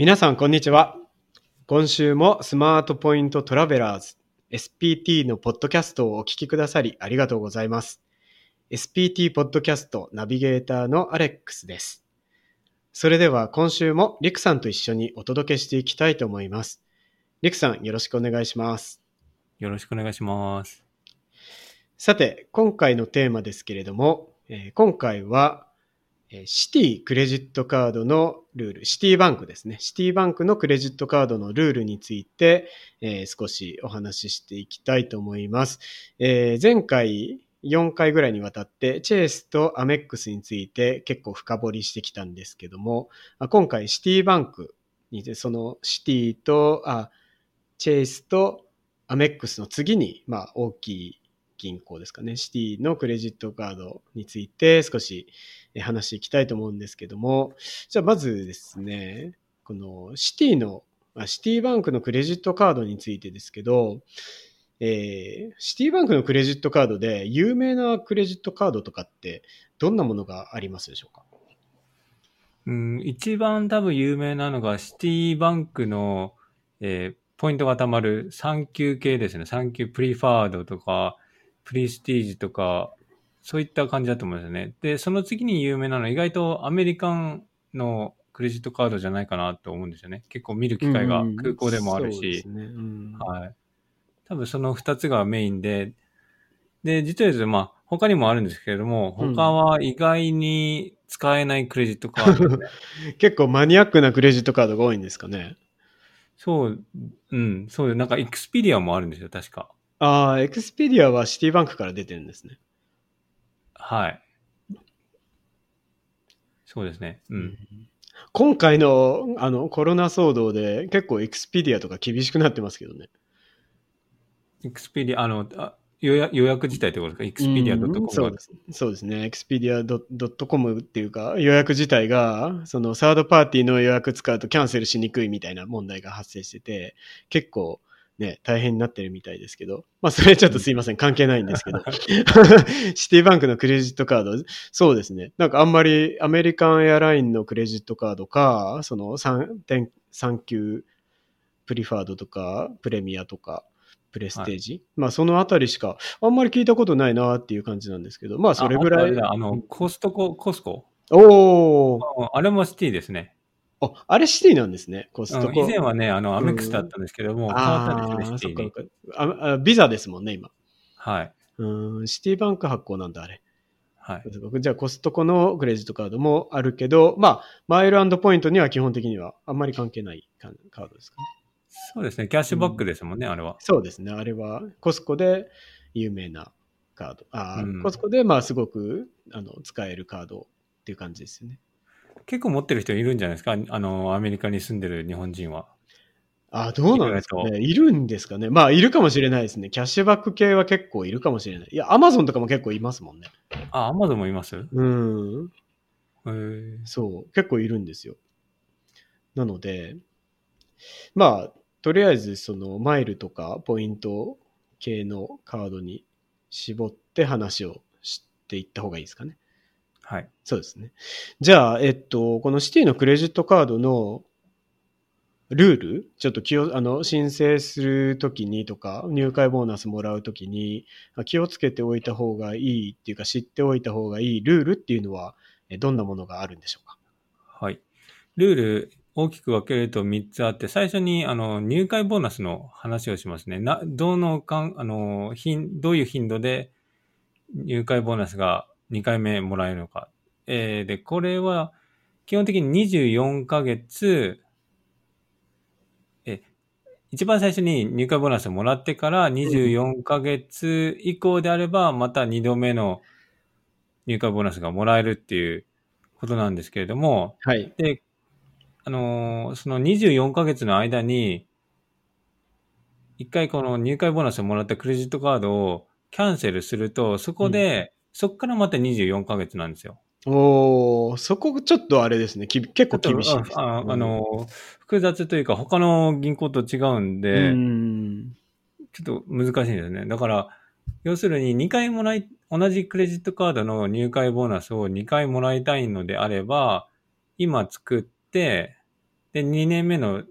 皆さん、こんにちは。今週もスマートポイントトラベラーズ SPT のポッドキャストをお聞きくださりありがとうございます。SPT ポッドキャストナビゲーターのアレックスです。それでは今週もリクさんと一緒にお届けしていきたいと思います。リクさん、よろしくお願いします。よろしくお願いします。さて、今回のテーマですけれども、えー今回は、えーシティクレジットカードのルール、シティバンクですね。シティバンクのクレジットカードのルールについて、えー少しお話ししていきたいと思います。えー前回4回ぐらいにわたって、チェイスとアメックスについて結構深掘りしてきたんですけども、今回シティバンクにて、そのシティと、あ、チェイスとアメックスの次に、まあ大きい銀行ですかね、シティのクレジットカードについて少し話していきたいと思うんですけども、じゃあまずですね、このシティの、シティバンクのクレジットカードについてですけど、えーシティバンクのクレジットカードで有名なクレジットカードとかってどんなものがありますでしょうか？うん、一番多分有名なのがシティバンクの、えーポイントが貯まる3級系ですね。3級プリファードとか、プリスティージとか、そういった感じだと思うんですよね。で、その次に有名なのは意外とアメリカンのクレジットカードじゃないかなと思うんですよね。結構見る機会がうん空港でもあるしそう。ねうんはい。多分その2つがメインで、で、実はまあ、他にもあるんですけれども、うん他は意外に使えないクレジットカードね。結構マニアックなクレジットカードが多いんですかねそう、うん、そう、なんか、エクスペディアもあるんですよ、確か。ああ、エクスペディアはシティバンクから出てるんですね。はい。そうですね。うん。今回のあのコロナ騒動で結構エクスペディアとか厳しくなってますけどね。エクスペディア、あの、あ予約予約自体ってことですか？エクスペディアうん .com がそうですそうですね。エクスペディア .com っていうか予約自体がそのサードパーティーの予約使うとキャンセルしにくいみたいな問題が発生してて結構ね、大変になってるみたいですけど、まあそれちょっとすいません、関係ないんですけど、シティバンクのクレジットカード、そうですね、なんかあんまりアメリカンエアラインのクレジットカードか、その3点3級プリファードとか、プレミアとか、プレステージ、まあそのあたりしかあんまり聞いたことないなっていう感じなんですけど、まあそれぐらい。ああの、コストコ、コスコ？おー。ああれもシティですね。あ、あれシティなんですね、コストうんコ。以前はね、あの、アメックスだったんですけども、変わったんですね、シティに。ああビザですもんね、今。はい。うーん、シティバンク発行なんだ、あれ。はい。じゃあコストコのクレジットカードもあるけど、まあ、マイルポイントには基本的にはあんまり関係ないカカードですかね。そうですね、キャッシュバックですもんね、あれは。そうですね、あれはコスコで有名なカード。あー、うんコスコでまあすごくあの使えるカードっていう感じですよね。結構持ってる人いるんじゃないですか？あの、アメリカに住んでる日本人は。あーどうなんですかね？いるんですかね？まあ、いるかもしれないですね。キャッシュバック系は結構いるかもしれない。いや、アマゾンとかも結構いますもんね。あ、アマゾンもいます？へうん。ーそう。結構いるんですよ。なので、まあ、とりあえず、その、マイルとかポイント系のカードに絞って話をしていった方がいいですかね？はい。そうですね。じゃあ、えっと、このシティのクレジットカードのルールちょっと気を、あの、申請するときにとか、入会ボーナスもらうときに、あ気をつけておいた方がいいっていうか、知っておいた方がいいルールっていうのは、えどんなものがあるんでしょうか？はい。ルール、大きく分けると3つあって、最初に、あの、入会ボーナスの話をしますね。な、どのかん、あの、頻、どういう頻度で入会ボーナスが2回目もらえるのか。えーで、これは、基本的に24ヶ月、え、一番最初に入会ボーナスをもらってから24ヶ月以降であれば、また2度目の入会ボーナスがもらえるっていうことなんですけれども、はい。で、あのーその24ヶ月の間に、一回この入会ボーナスをもらったクレジットカードをキャンセルすると、そこで、そこからまた24ヶ月なんですよ。おー、そこちょっとあれですね。き結構厳しいです、あああのー複雑というか他の銀行と違うんうで、ん。ちょっと難しいんですね。だから、要するに2回もらい、同じクレジットカードの入会ボーナスを2回もらいたいのであれば、今作って、で、2年目の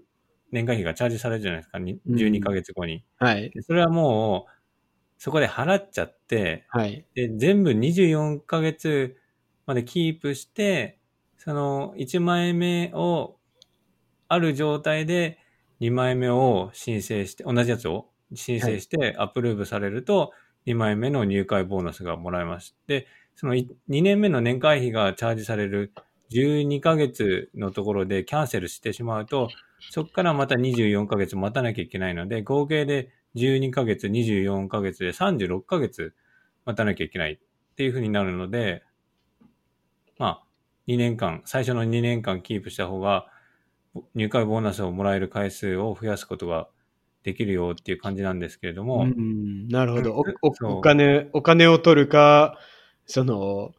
年会費がチャージされるじゃないですか、にうん12ヶ月後に。はい。でそれはもう、そこで払っちゃって、はい。で、全部24ヶ月までキープして、その1枚目をある状態で2枚目を申請して、同じやつを申請してアプローブされると、2枚目の入会ボーナスがもらえます。で、その2年目の年会費がチャージされる12ヶ月のところでキャンセルしてしまうと、そこからまた24ヶ月待たなきゃいけないので、合計で12ヶ月、24ヶ月で36ヶ月待たなきゃいけないっていう風になるので、まあ、2年間、最初の2年間キープした方が、入会ボーナスをもらえる回数を増やすことができるよっていう感じなんですけれども、うん、なるほど。おお金、お金を取るか、その、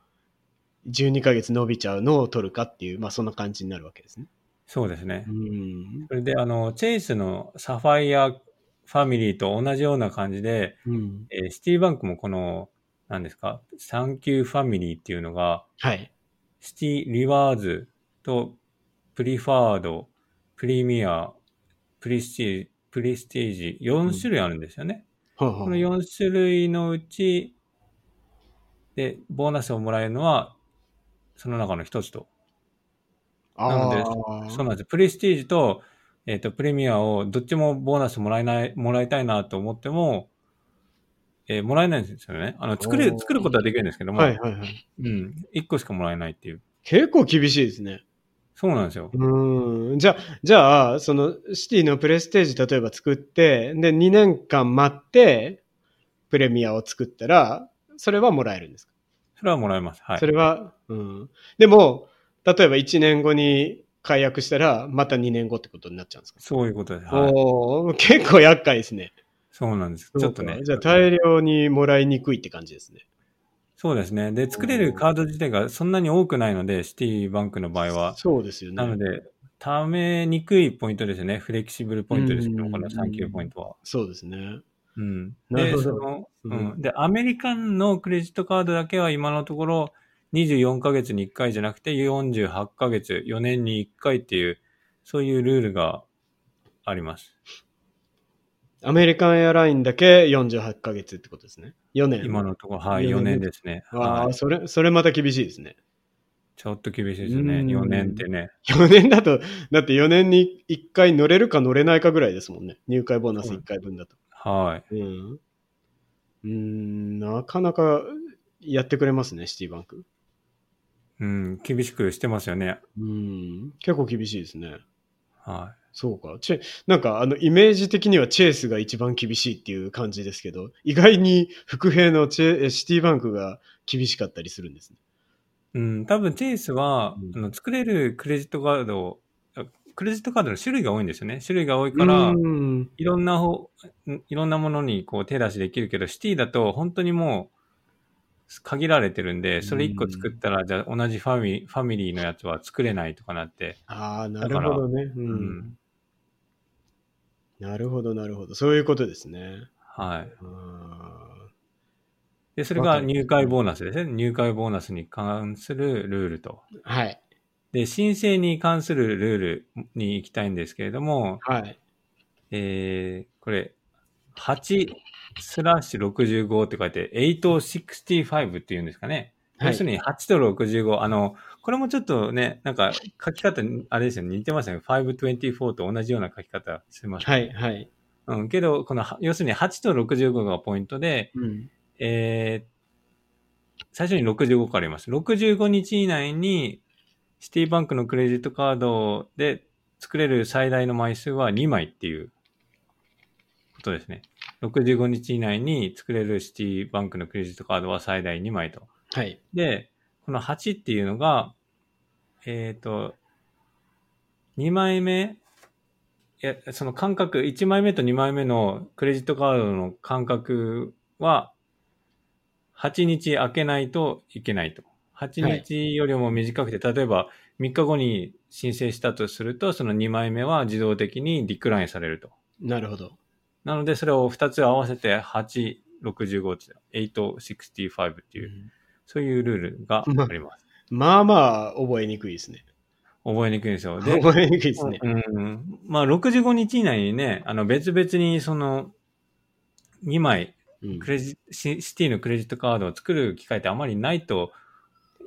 12ヶ月伸びちゃうのを取るかっていう、まあそんな感じになるわけですね。そうですね。うん。それで、あの、チェイスのサファイアファミリーと同じような感じで、うん。えーシティバンクもこの、何ですか、 ThankYou ファミリーっていうのが、はい。 Citi Rewards と Preferred、Premier、Prestige、Prestige、4種類あるんですよね。ほうほうこの4種類のうち、で、ボーナスをもらえるのは、その中の一つと。なのでそうなんです。 Prestige と、えっ、と、 Premier をどっちもボーナスもらえない、もらいたいなと思っても、えーもらえないんですよね。あの、作る作ることはできるんですけども、はいはいはい。うん、1個しかもらえないっていう。結構厳しいですね。そうなんですよ。うん。じゃあ、じゃあ、そのシティのプレステージ例えば作って、で、2年間待って、プレミアを作ったら、それはもらえるんですか、それはもらえます。はいそ。れは、うん。でも、例えば1年後に解約したら、また2年後ってことになっちゃうんですか、そういうことです。はい。おー結構厄介ですね。そうなんです。ちょっとね。じゃあ大量にもらいにくいって感じですね。そうですね。で、作れるカード自体がそんなに多くないので、シティバンクの場合は。そうですよね。なので、貯めにくいポイントですよね。フレキシブルポイントですけどこの3級ポイントは。そうですね。うん。で、なるほどその、ううんん。で、アメリカンのクレジットカードだけは今のところ、24ヶ月に1回じゃなくて、48ヶ月、4年に1回っていう、そういうルールがあります。アメリカンエアラインだけ48ヶ月ってことですね。4年。今のところ、はい、4 4年年ですね。ああ、はい。それ、それまた厳しいですね。ちょっと厳しいですよね。うん4年ってね。4年だと、だって4年に1回乗れるか乗れないかぐらいですもんね。入会ボーナス1回分だと。はい。うん。うーん、なかなかやってくれますね、シティバンク。うん、厳しくしてますよね。うん、結構厳しいですね。はそうか。チェ、なんかあの、イメージ的にはチェイスが一番厳しいっていう感じですけど、意外に副兵のチェえシティバンクが厳しかったりするんですね。い。うん、多分チェイスは、うんあの作れるクレジットカード、あクレジットカードの種類が多いんですよね。種類が多いから、うん、いろんな方、んいろんなものにこう手出しできるけど、シティだと本当にもう限られてるんで、それ1個作ったら、じゃあ同じファミファミリーのやつは作れないとかなって。ああ、なるほどね。う。うんなるほど、なるほど。そういうことですね。はい。あで、それが入会ボーナスですね。入会ボーナスに関するルールと。ーはい。で、申請に関するルールに行きたいんですけれども、はい。えー、これ、8スラッシュ65って書いて、865っていうんですかね。はい要するに8と65。あの、これもちょっとね、なんか書き方、あれですよね、似てますよね。524と同じような書き方してます、はい。はい。うん、けど、この、は要するに8と65がポイントで、うん。えー、最初に65からあります。65日以内に、シティバンクのクレジットカードで作れる最大の枚数は2枚っていうことですね。65日以内に作れるシティバンクのクレジットカードは最大2枚と。はい。で、この8っていうのが、えっ、と、2枚目、いや、その間隔、1枚目と2枚目のクレジットカードの間隔は、8日空けないといけないと。8日よりも短くて、例えば3日後に申請したとすると、その2枚目は自動的にディクラインされると。なるほど。なので、それを2つ合わせて8、65って、865っていう、そういうルールがあります。まあまあ覚えにくいですね。覚えにくいんですよ。で、覚えにくいですね。うん。まあ、65日以内にね、あの、別々にその、2枚、うんクレジシシティのクレジットカードを作る機会ってあまりないと、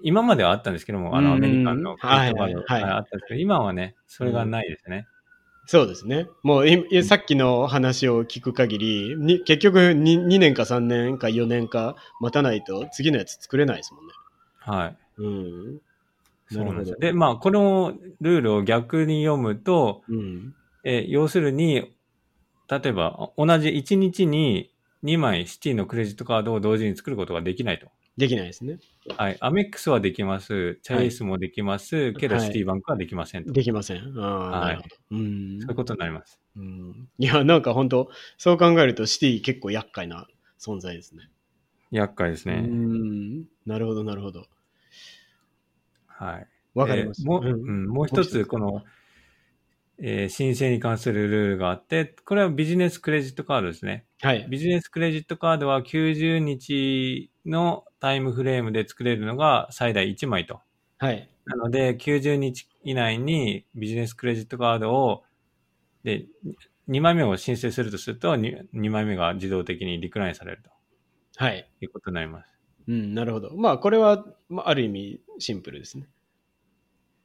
今まではあったんですけども、あの、うんアメリカンのクレジットカードはいはいはいあったんですけど、今はね、それがないですね。そうですね。もうさっきの話を聞く限り、に結局 2, 2年か3年か4年か待たないと次のやつ作れないですもんね。はい。うん。そうなんですよ。で、まあ、このルールを逆に読むと。うん。えー要するに、例えば、同じ1日に2枚シティのクレジットカードを同時に作ることができないと。できないですね。はい。アメックスはできます。チャイスもできます。けど、はいシティバンクはできませんと。できません。ああ、はいなるほど。うんそういうことになります。うん。いや、なんか本当そう考えるとシティ結構厄介な存在ですね。厄介ですうね。ん。なるほど、なるほど。はい。わかります。えーもう、うんうん、もう一つ、もう一つこの、えー申請に関するルールがあって、これはビジネスクレジットカードですね。はい。ビジネスクレジットカードは90日のタイムフレームで作れるのが最大1枚と。はい。なので、90日以内にビジネスクレジットカードを、で、2枚目を申請するとすると2、2枚目が自動的にリクラインされるとはい。いうことになります。うん、なるほど。まあ、これは、まあ、ある意味シンプルですね。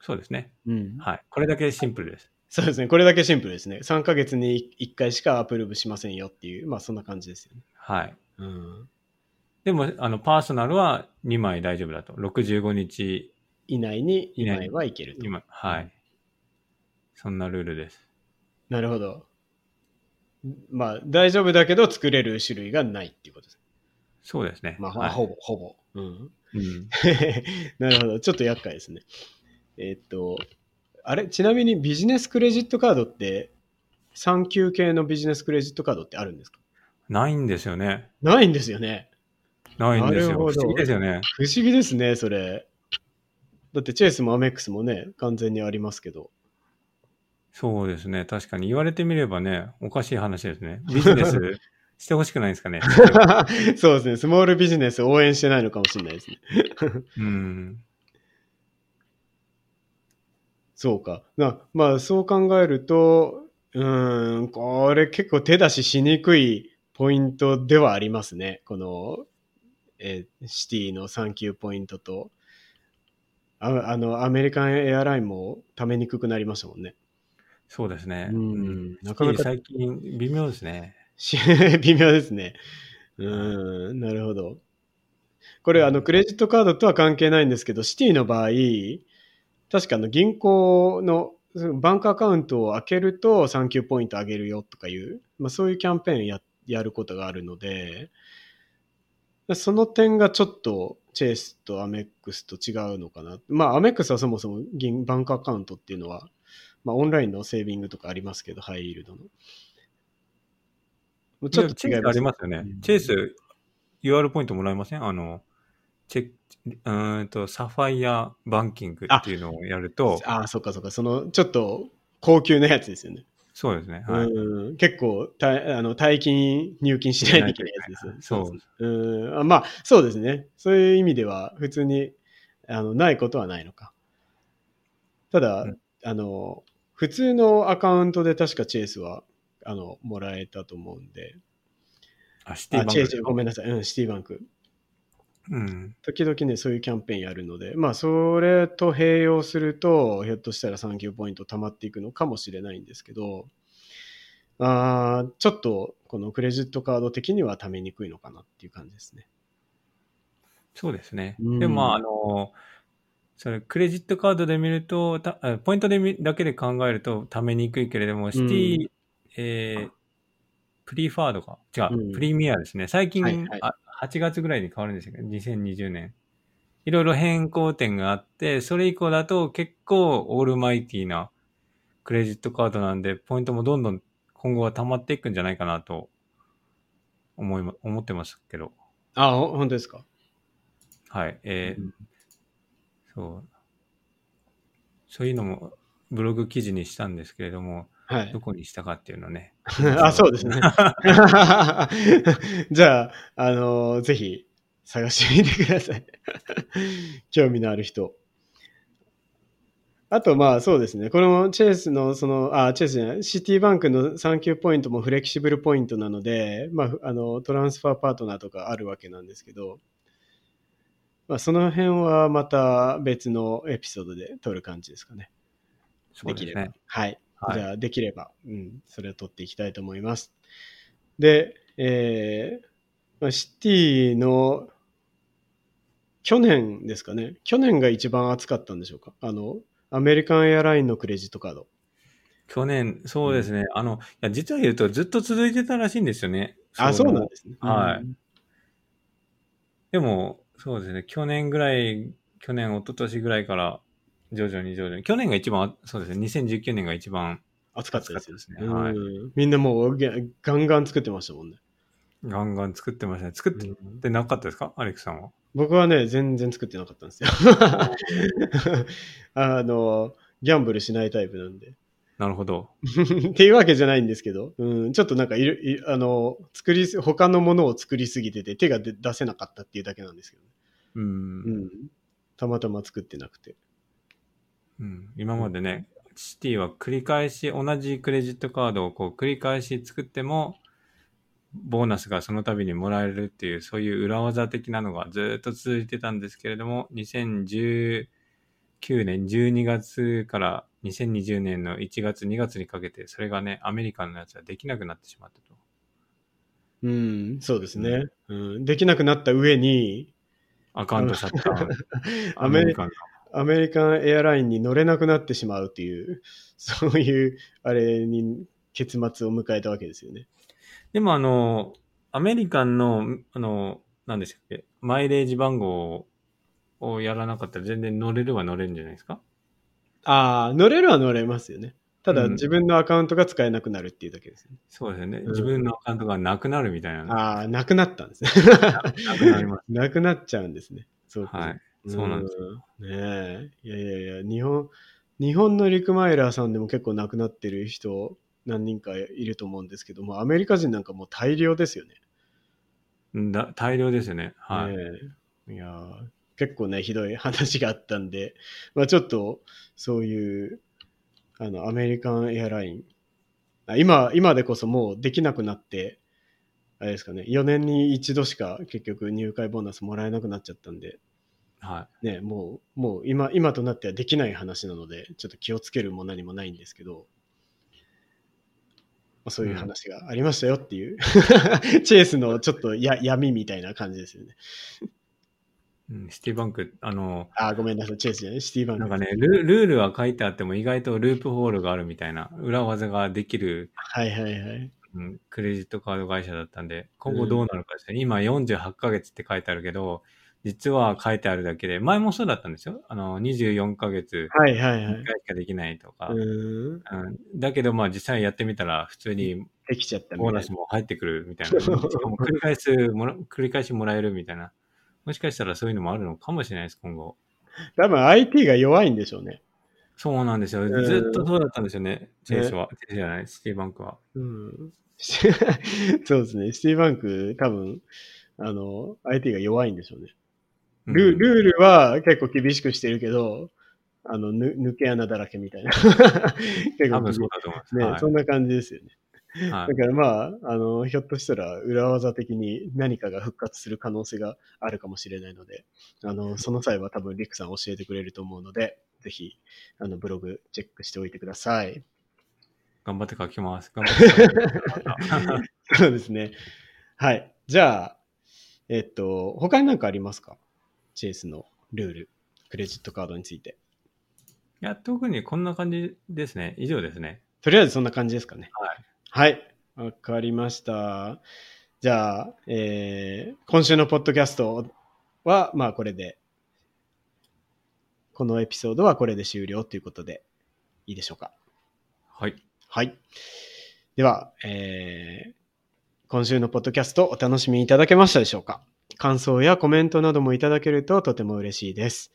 そうですね。うん。はい。これだけシンプルです。そうですね。これだけシンプルですね。3ヶ月に1回しかアプローブしませんよっていう、まあそんな感じですよね。はい。うん。でも、あの、パーソナルは2枚大丈夫だと。65日、以内に2以内枚はいけると。今、はい。そんなルールです。なるほど。まあ大丈夫だけど作れる種類がないっていうことです。そうですね。まあ、はいほぼ、ほぼ。うん。うん。なるほど。ちょっと厄介ですね。えーっと、あれ？ちなみにビジネスクレジットカードって、3級系のビジネスクレジットカードってあるんですか？ないんですよね。ないんですよね。ないんですよ。不思議ですよね。不思議ですね、それ。だってチェイスもアメックスもね、完全にありますけど。そうですね。確かに言われてみればね、おかしい話ですね。ビジネスしてほしくないんですかね。そうですね、スモールビジネス応援してないのかもしれないですね。うん。そうか。なまあ、そう考えると、うーん、これ結構手出ししにくいポイントではありますね。この、えーシティの3級ポイントと、ああの、アメリカンエアラインも貯めにくくなりましたもんね。そうですね。うんななかなか最近微妙ですね。し 微妙ですね。うーん、なるほど。これ、あの、クレジットカードとは関係ないんですけど、シティの場合、確かあの銀行のバンクアカウントを開けると3級ポイントあげるよとかいう、まあ、そういうキャンペーンややることがあるので、その点がちょっとチェイスとアメックスと違うのかな。まあ、アメックスはそもそも銀バンクアカウントっていうのは、まあ、オンラインのセービングとかありますけど、ハイイールドの。ちょっと違いますありますよね。うんチェイス UR ポイントもらえません？あの、チェうーんと、サファイアバンキングっていうのをやると、ああ、そっかそっか。その、ちょっと高級なやつですよね。そうですね。はい。うん結構たあの、大金入金しないといけないやつですよ。そううんあまあ、そうですね。そういう意味では、普通にあのないことはないのか。ただ、うんあの、普通のアカウントで確かチェイスは、あの、もらえたと思うんで。あ、シティあ、バンクチェイス、ごめんなさい。うん、シティバンク。うん。時々ね、そういうキャンペーンやるので、まあ、それと併用すると、ひょっとしたら3級ポイント溜まっていくのかもしれないんですけど、あーちょっと、このクレジットカード的には貯めにくいのかなっていう感じですね。そうですね。うんでも、まあ、あの、それ、クレジットカードで見ると、たあポイントで見だけで考えるとためにくいけれども、シティ、えープリファードか。違う、うんプリミアですね。最近、はいはいあ、8月ぐらいに変わるんですよ。2020年。いろいろ変更点があって、それ以降だと結構オールマイティーなクレジットカードなんで、ポイントもどんどん今後は溜まっていくんじゃないかなと思いま、思ってますけど。あ、ほ本当ですか？はい。えーうんそう。そういうのもブログ記事にしたんですけれども、はいど。こにしたかっていうのね。あ、そうですね。じゃあ、あのぜひ探してみてください。興味のある人。あと、まあそうですね。これもチェイスの、その、あ、チェイスじゃない、シティバンクの3級ポイントもフレキシブルポイントなので、まあ、あの、トランスファーパートナーとかあるわけなんですけど、まあその辺はまた別のエピソードで撮る感じですかね。そうですね。はい。はいじゃあ、できれば、うん、それを撮っていきたいと思います。で、えーまあ、シティの、去年ですかね。去年が一番暑かったんでしょうか？あの、アメリカンエアラインのクレジットカード。去年、そうですね。あの、いや、実は言うとずっと続いてたらしいんですよね。あ、そうなんでですね。はいうんでも、そうですね。去年ぐらい、去年、一昨年ぐらいから、徐々に徐々に。去年が一番、そうですね。2019年が一番暑かったですすねはいうんみんなもうげガンガン作ってましたもんね。ガンガン作ってましたね。作ってなかったですか？アレックさんは？僕はね、全然作ってなかったんですよ。あの、ギャンブルしないタイプなんで。なるほど。っていうわけじゃないんですけど、うん、ちょっとなんかいる、いあの、作りす、他のものを作りすぎてて手が出出せなかったっていうだけなんですけど、うん。うん。たまたま作ってなくて。うん、今までね、シティは繰り返し同じクレジットカードをこう繰り返し作っても、ボーナスがその度にもらえるっていう、そういう裏技的なのがずっと続いてたんですけれども、2019年12月から2020年の1月、2月にかけて、それがね、アメリカのやつはできなくなってしまったと。うん、そうですね。うん、できなくなった上に、アカウントシャッター。アメリカンアメリカンエアラインに乗れなくなってしまうっていう、そういう、あれに結末を迎えたわけですよね。でもあの、アメリカンの、あの、何でしたっけ、マイレージ番号をやらなかったら全然乗れるは乗れるんじゃないですか？ああ、乗れるは乗れますよね。ただ、うん自分のアカウントが使えなくなるっていうだけですね。そうですよね。うん自分のアカウントがなくなるみたいな。ああ、なくなったんですね。なくなります。なくなっちゃうんですね。そうかはい。そうなんですよ。ねえ。いやいやいや、日本、日本のリクマイラーさんでも結構亡くなってる人何人かいると思うんですけども、アメリカ人なんかもう大量ですよね。うんだ大量ですよね。はい。ねえいやー結構ね、ひどい話があったんで、まあちょっと、そういう、あの、アメリカンエアライン、あ今、今でこそもうできなくなって、あれですかね、4年に一度しか結局入会ボーナスもらえなくなっちゃったんで、はね、もう、もう今、今となってはできない話なので、ちょっと気をつけるも何もないんですけど、まあ、そういう話がありましたよっていう、チェイスのちょっとや闇みたいな感じですよね。い。うん、シティバンク、あの、あー、ごめんなさい、チェイスじゃない、シティバンク。なんかねル、ルールは書いてあっても意外とループホールがあるみたいな、裏技ができる、はいはいはい。うん、クレジットカード会社だったんで、今後どうなるかですね。今48ヶ月って書いてあるけど、実は書いてあるだけで、前もそうだったんですよ。あの、24ヶ月、はいはいは1い。回しかできないとか。うーん。うんだけど、まあ実際やってみたら、普通にできちゃったみボーナスも入ってくるみたいな。しかも 繰り返すもら、繰り返しもらえるみたいな。もしかしたらそういうのもあるのかもしれないです、今後。な。多分 IT が弱いんでしょうね。そうなんですよ。んずっとそうだったんですよね。は。じゃない、シティバンクは。うん。そうですね。シティバンク、多分、あの、IT が弱いんでしょうね。ルうんルールは結構厳しくしてるけど、あの、ぬ抜け穴だらけみたいな。結構多分そうだと思います。ね、はいそんな感じですよね。はいだからまあ、あの、ひょっとしたら裏技的に何かが復活する可能性があるかもしれないので、あの、その際は多分リクさん教えてくれると思うので、ぜひ、あの、ブログチェックしておいてください。頑張って書きます。頑張って。そうですね。はい。じゃあ、えっと、他に何かありますか？チェイスのルール、クレジットカードについて。いや、特にこんな感じですね。以上ですね。とりあえずそんな感じですかね。はい。はい。わかりました。じゃあ、えー今週のポッドキャストは、まあこれで、このエピソードはこれで終了ということで、いいでしょうか。はい。はい。では、えー今週のポッドキャストお楽しみいただけましたでしょうか感想やコメントなどもいただけるととても嬉しいです。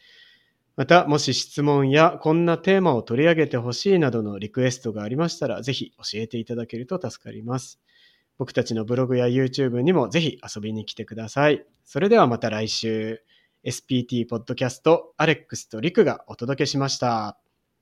また、もし質問やこんなテーマを取り上げてほしいなどのリクエストがありましたら、ぜひ教えていただけると助かります。僕たちのブログや YouTube にもぜひ遊びに来てください。それではまた来週、SPT ポッドキャスト、アレックスとリクがお届けしました。